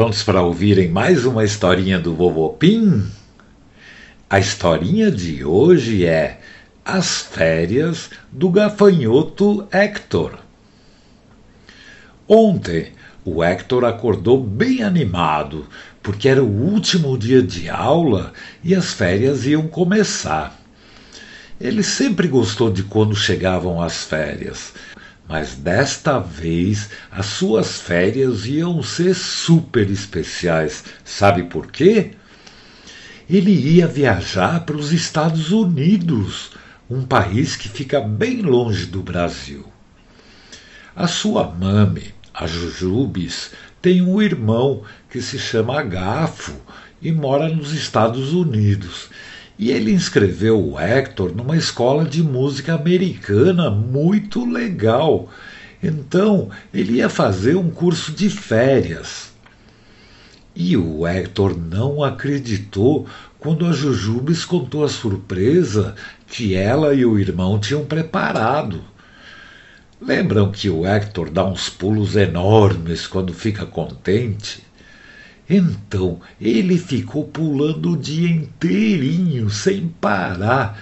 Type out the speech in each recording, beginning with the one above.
prontos para ouvirem mais uma historinha do Vovô Pim? A historinha de hoje é As Férias do Gafanhoto Hector. Ontem, o Hector acordou bem animado, porque era o último dia de aula e as férias iam começar. Ele sempre gostou de quando chegavam as férias, mas desta vez as suas férias iam ser super especiais. Sabe por quê? Ele ia viajar para os Estados Unidos, um país que fica bem longe do Brasil. A sua mãe, a Jujubes, tem um irmão que se chama Gafo e mora nos Estados Unidos. E ele inscreveu o Hector numa escola de música americana muito legal. Então, ele ia fazer um curso de férias. E o Hector não acreditou quando a Jujubes contou a surpresa que ela e o irmão tinham preparado. Lembram que o Hector dá uns pulos enormes quando fica contente? Então ele ficou pulando o dia inteirinho, sem parar,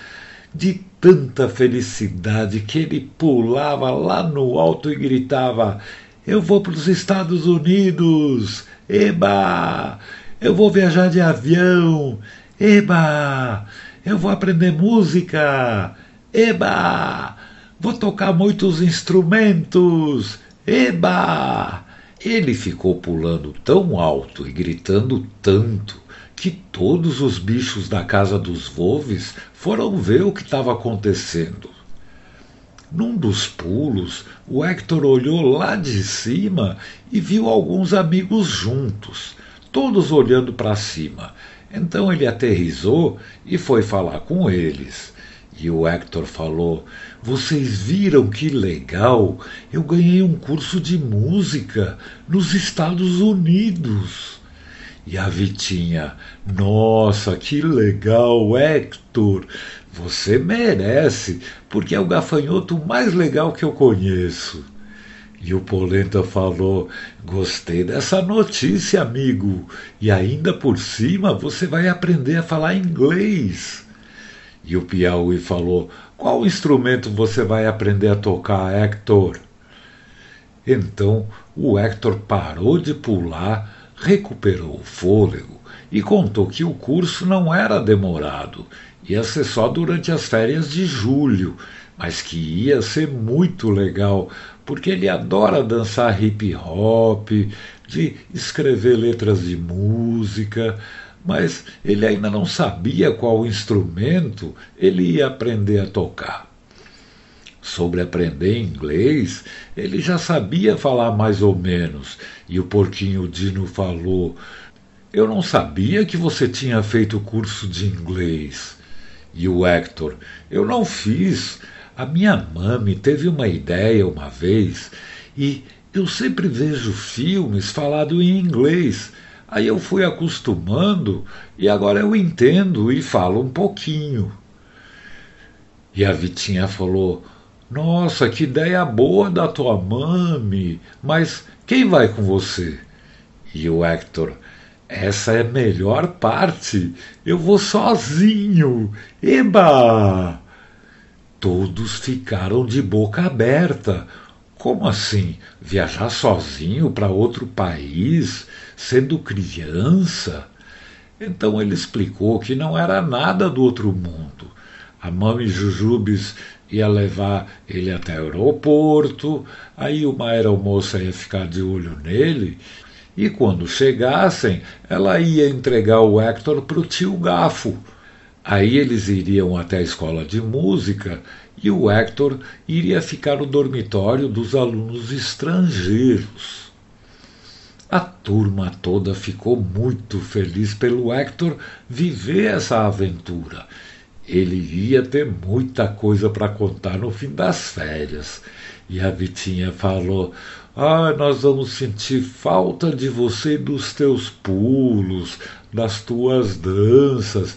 de tanta felicidade que ele pulava lá no alto e gritava: Eu vou para os Estados Unidos! Eba! Eu vou viajar de avião! Eba! Eu vou aprender música! Eba! Vou tocar muitos instrumentos! Eba! Ele ficou pulando tão alto e gritando tanto que todos os bichos da casa dos Volves foram ver o que estava acontecendo. Num dos pulos, o Hector olhou lá de cima e viu alguns amigos juntos, todos olhando para cima. Então ele aterrizou e foi falar com eles. E o Hector falou: Vocês viram que legal? Eu ganhei um curso de música nos Estados Unidos. E a Vitinha: Nossa, que legal, Hector! Você merece, porque é o gafanhoto mais legal que eu conheço. E o Polenta falou: Gostei dessa notícia, amigo. E ainda por cima você vai aprender a falar inglês. E o Piauí falou: Qual instrumento você vai aprender a tocar, Hector? Então o Hector parou de pular, recuperou o fôlego e contou que o curso não era demorado, ia ser só durante as férias de julho, mas que ia ser muito legal, porque ele adora dançar hip hop, de escrever letras de música, mas ele ainda não sabia qual instrumento ele ia aprender a tocar. Sobre aprender inglês, ele já sabia falar mais ou menos, e o porquinho Dino falou: Eu não sabia que você tinha feito curso de inglês. E o Hector: Eu não fiz. A minha mãe teve uma ideia uma vez e eu sempre vejo filmes falados em inglês Aí eu fui acostumando e agora eu entendo e falo um pouquinho. E a Vitinha falou: Nossa, que ideia boa da tua mami, mas quem vai com você? E o Hector: Essa é a melhor parte, eu vou sozinho. Eba! Todos ficaram de boca aberta. Como assim? Viajar sozinho para outro país? Sendo criança. Então ele explicou que não era nada do outro mundo. A mãe Jujubes ia levar ele até o aeroporto, aí uma aeromoça ia ficar de olho nele, e quando chegassem, ela ia entregar o Hector para o tio Gafo. Aí eles iriam até a escola de música e o Hector iria ficar no dormitório dos alunos estrangeiros. A turma toda ficou muito feliz pelo Hector viver essa aventura. Ele ia ter muita coisa para contar no fim das férias. E a Vitinha falou: Ah, nós vamos sentir falta de você e dos teus pulos, das tuas danças,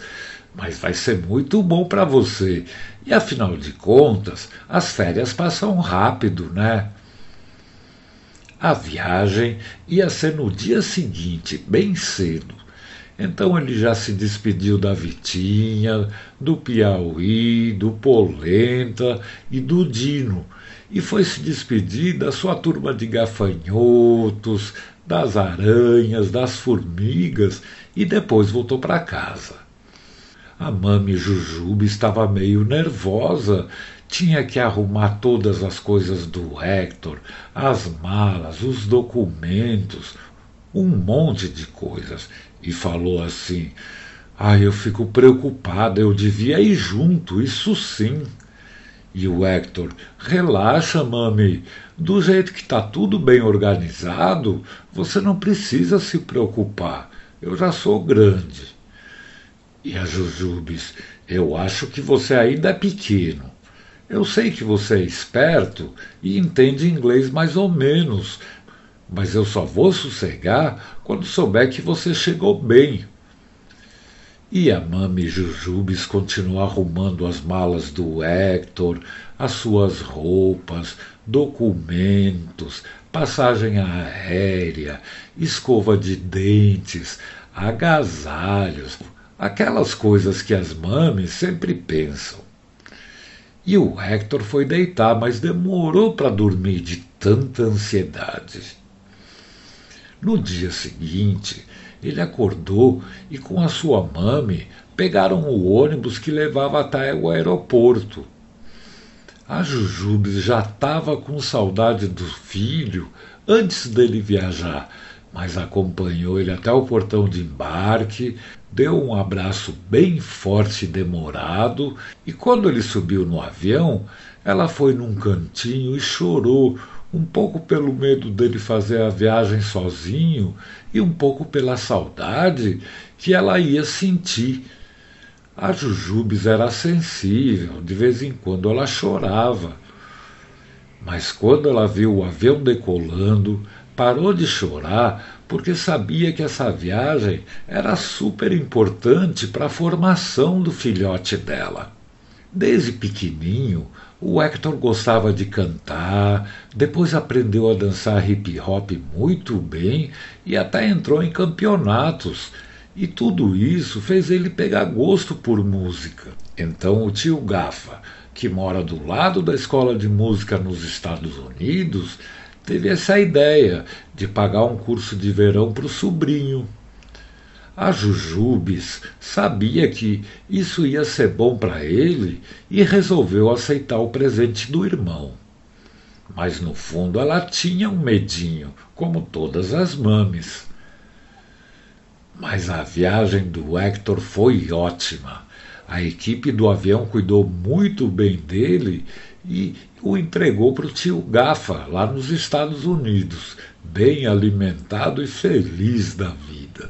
mas vai ser muito bom para você. E afinal de contas, as férias passam rápido, né? A viagem ia ser no dia seguinte, bem cedo. Então ele já se despediu da Vitinha, do Piauí, do Polenta e do Dino, e foi se despedir da sua turma de gafanhotos, das aranhas, das formigas e depois voltou para casa. A mami Jujuba estava meio nervosa, tinha que arrumar todas as coisas do Hector, as malas, os documentos, um monte de coisas, e falou assim: Ai, eu fico preocupada, eu devia ir junto, isso sim. E o Hector, relaxa, mami, do jeito que está tudo bem organizado, você não precisa se preocupar, eu já sou grande. E a Jujubes, eu acho que você ainda é pequeno. Eu sei que você é esperto e entende inglês mais ou menos, mas eu só vou sossegar quando souber que você chegou bem. E a Mami Jujubes continuou arrumando as malas do Hector, as suas roupas, documentos, passagem aérea, escova de dentes, agasalhos, aquelas coisas que as mames sempre pensam. E o Hector foi deitar, mas demorou para dormir de tanta ansiedade. No dia seguinte, ele acordou e com a sua mãe pegaram o ônibus que levava até o aeroporto. A Jujubes já estava com saudade do filho antes dele viajar, mas acompanhou ele até o portão de embarque, deu um abraço bem forte e demorado, e quando ele subiu no avião, ela foi num cantinho e chorou um pouco pelo medo dele fazer a viagem sozinho e um pouco pela saudade que ela ia sentir. A Jujubes era sensível, de vez em quando ela chorava. Mas quando ela viu o avião decolando, parou de chorar porque sabia que essa viagem era super importante para a formação do filhote dela. Desde pequenininho, o Hector gostava de cantar, depois aprendeu a dançar hip hop muito bem e até entrou em campeonatos. E tudo isso fez ele pegar gosto por música. Então o tio Gafa, que mora do lado da escola de música nos Estados Unidos, teve essa ideia de pagar um curso de verão para o sobrinho. A Jujubes sabia que isso ia ser bom para ele e resolveu aceitar o presente do irmão. Mas no fundo ela tinha um medinho, como todas as mames. Mas a viagem do Hector foi ótima. A equipe do avião cuidou muito bem dele e o entregou para o tio Gafa, lá nos Estados Unidos, bem alimentado e feliz da vida.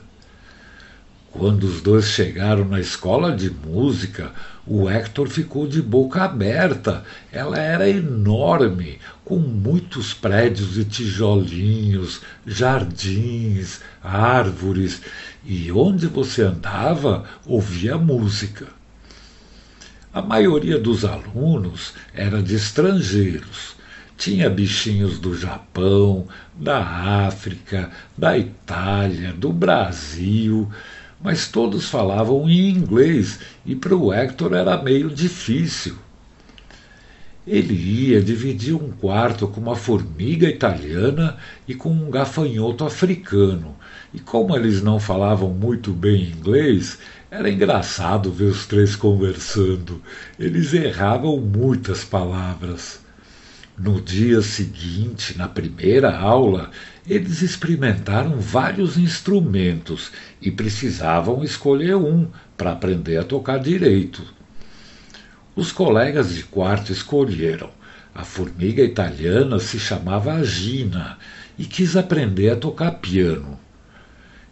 Quando os dois chegaram na escola de música, o Hector ficou de boca aberta. Ela era enorme, com muitos prédios e tijolinhos, jardins, árvores, e onde você andava ouvia música. A maioria dos alunos era de estrangeiros. Tinha bichinhos do Japão, da África, da Itália, do Brasil mas todos falavam em inglês e para o Hector era meio difícil. Ele ia dividir um quarto com uma formiga italiana e com um gafanhoto africano, e como eles não falavam muito bem inglês, era engraçado ver os três conversando. Eles erravam muitas palavras. No dia seguinte, na primeira aula, eles experimentaram vários instrumentos e precisavam escolher um para aprender a tocar direito. Os colegas de quarto escolheram. A formiga italiana se chamava Gina e quis aprender a tocar piano.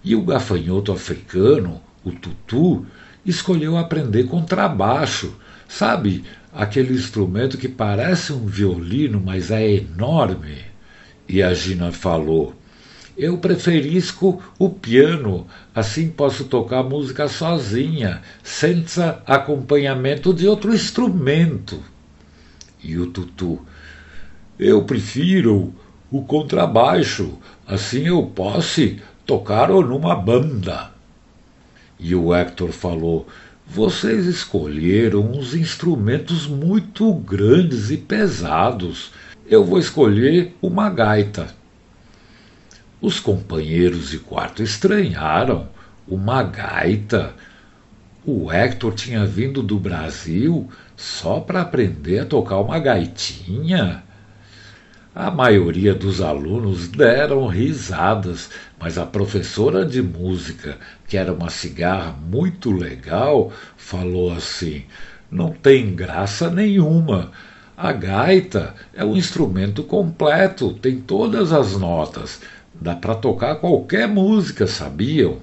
E o gafanhoto africano, o tutu, escolheu aprender contrabaixo, sabe, aquele instrumento que parece um violino, mas é enorme. E a Gina falou: Eu preferisco o piano, assim posso tocar música sozinha, sem acompanhamento de outro instrumento. E o Tutu: Eu prefiro o contrabaixo, assim eu posso tocar numa banda. E o Hector falou: Vocês escolheram uns instrumentos muito grandes e pesados. Eu vou escolher uma gaita. Os companheiros de quarto estranharam. Uma gaita. O Hector tinha vindo do Brasil só para aprender a tocar uma gaitinha. A maioria dos alunos deram risadas, mas a professora de música, que era uma cigarra muito legal, falou assim: não tem graça nenhuma. A gaita é um instrumento completo, tem todas as notas. Dá para tocar qualquer música, sabiam?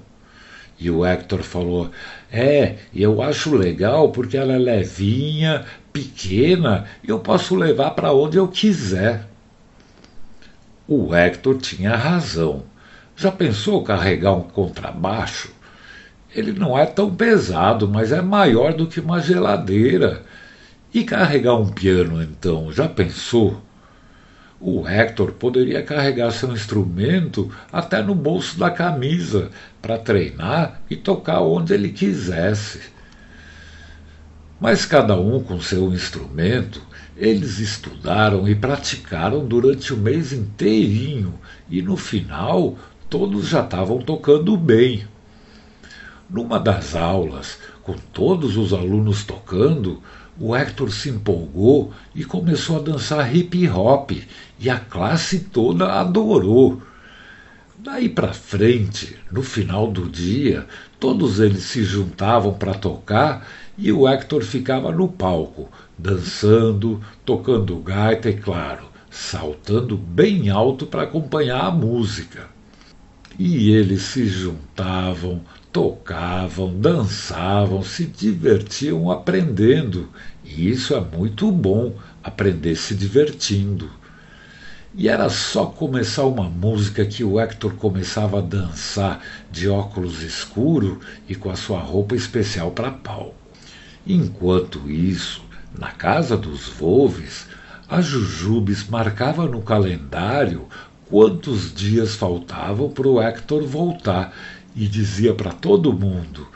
E o Hector falou: É, eu acho legal porque ela é levinha, pequena, e eu posso levar para onde eu quiser. O Hector tinha razão. Já pensou carregar um contrabaixo? Ele não é tão pesado, mas é maior do que uma geladeira. E carregar um piano, então, já pensou? O Hector poderia carregar seu instrumento até no bolso da camisa para treinar e tocar onde ele quisesse. Mas cada um com seu instrumento eles estudaram e praticaram durante o mês inteirinho e no final todos já estavam tocando bem. Numa das aulas, com todos os alunos tocando, o Hector se empolgou e começou a dançar hip hop e a classe toda adorou. Daí para frente, no final do dia, todos eles se juntavam para tocar e o Hector ficava no palco, dançando, tocando gaita e, claro, saltando bem alto para acompanhar a música. E eles se juntavam, tocavam, dançavam, se divertiam aprendendo. E isso é muito bom, aprender se divertindo. E era só começar uma música que o Hector começava a dançar de óculos escuro e com a sua roupa especial para palco. Enquanto isso, na casa dos Volves, a Jujubes marcava no calendário quantos dias faltavam para o Hector voltar e dizia para todo mundo: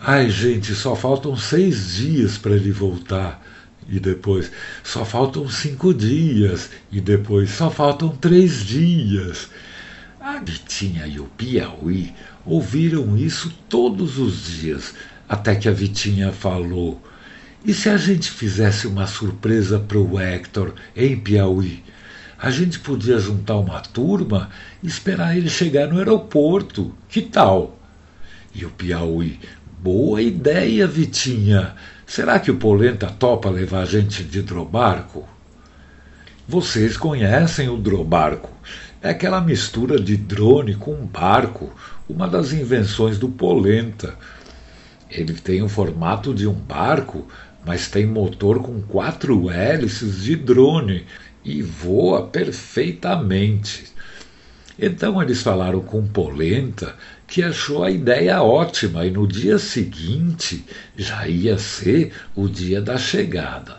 Ai, gente, só faltam seis dias para ele voltar. E depois, só faltam cinco dias. E depois, só faltam três dias. A Vitinha e o Piauí ouviram isso todos os dias, até que a Vitinha falou: e se a gente fizesse uma surpresa para o Hector em Piauí? A gente podia juntar uma turma e esperar ele chegar no aeroporto. Que tal? E o Piauí, boa ideia, Vitinha. Será que o Polenta topa levar gente de drobarco? Vocês conhecem o drobarco. É aquela mistura de drone com barco, uma das invenções do Polenta. Ele tem o formato de um barco, mas tem motor com quatro hélices de drone e voa perfeitamente. Então eles falaram com Polenta que achou a ideia ótima e no dia seguinte já ia ser o dia da chegada.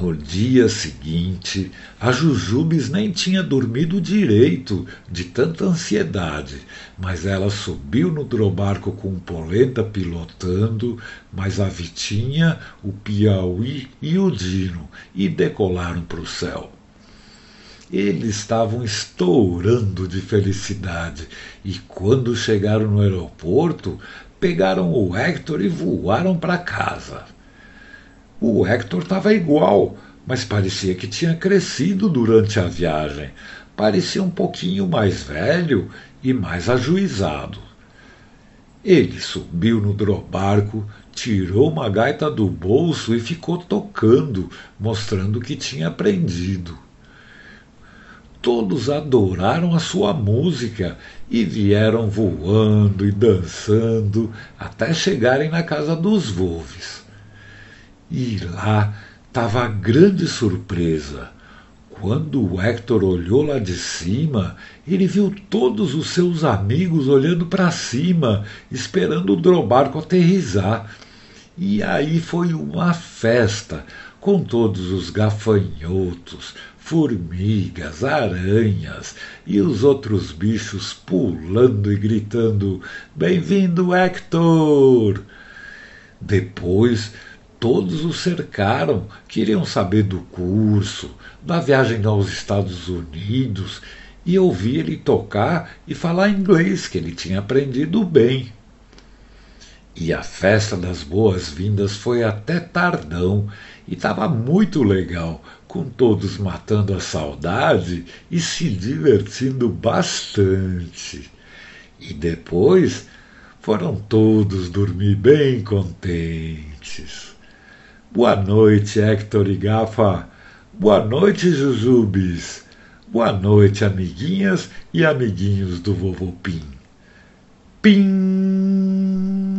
No dia seguinte, a Jujubes nem tinha dormido direito de tanta ansiedade, mas ela subiu no drobarco com Polenta pilotando, mas a Vitinha, o Piauí e o Dino e decolaram para o céu. Eles estavam estourando de felicidade e, quando chegaram no aeroporto, pegaram o Hector e voaram para casa. O Hector estava igual, mas parecia que tinha crescido durante a viagem. Parecia um pouquinho mais velho e mais ajuizado. Ele subiu no drobarco, tirou uma gaita do bolso e ficou tocando, mostrando que tinha aprendido. Todos adoraram a sua música e vieram voando e dançando até chegarem na casa dos Wolves. E lá estava a grande surpresa. Quando Hector olhou lá de cima, ele viu todos os seus amigos olhando para cima, esperando o drobarco aterrizar. E aí foi uma festa. Com todos os gafanhotos, formigas, aranhas e os outros bichos pulando e gritando: Bem-vindo, Hector! Depois todos o cercaram, queriam saber do curso, da viagem aos Estados Unidos e ouvir ele tocar e falar inglês, que ele tinha aprendido bem. E a festa das boas-vindas foi até tardão e estava muito legal, com todos matando a saudade e se divertindo bastante. E depois foram todos dormir bem contentes. Boa noite, Hector e Gafa. Boa noite, Jujubes. Boa noite, amiguinhas e amiguinhos do Vovô Pim. Pim!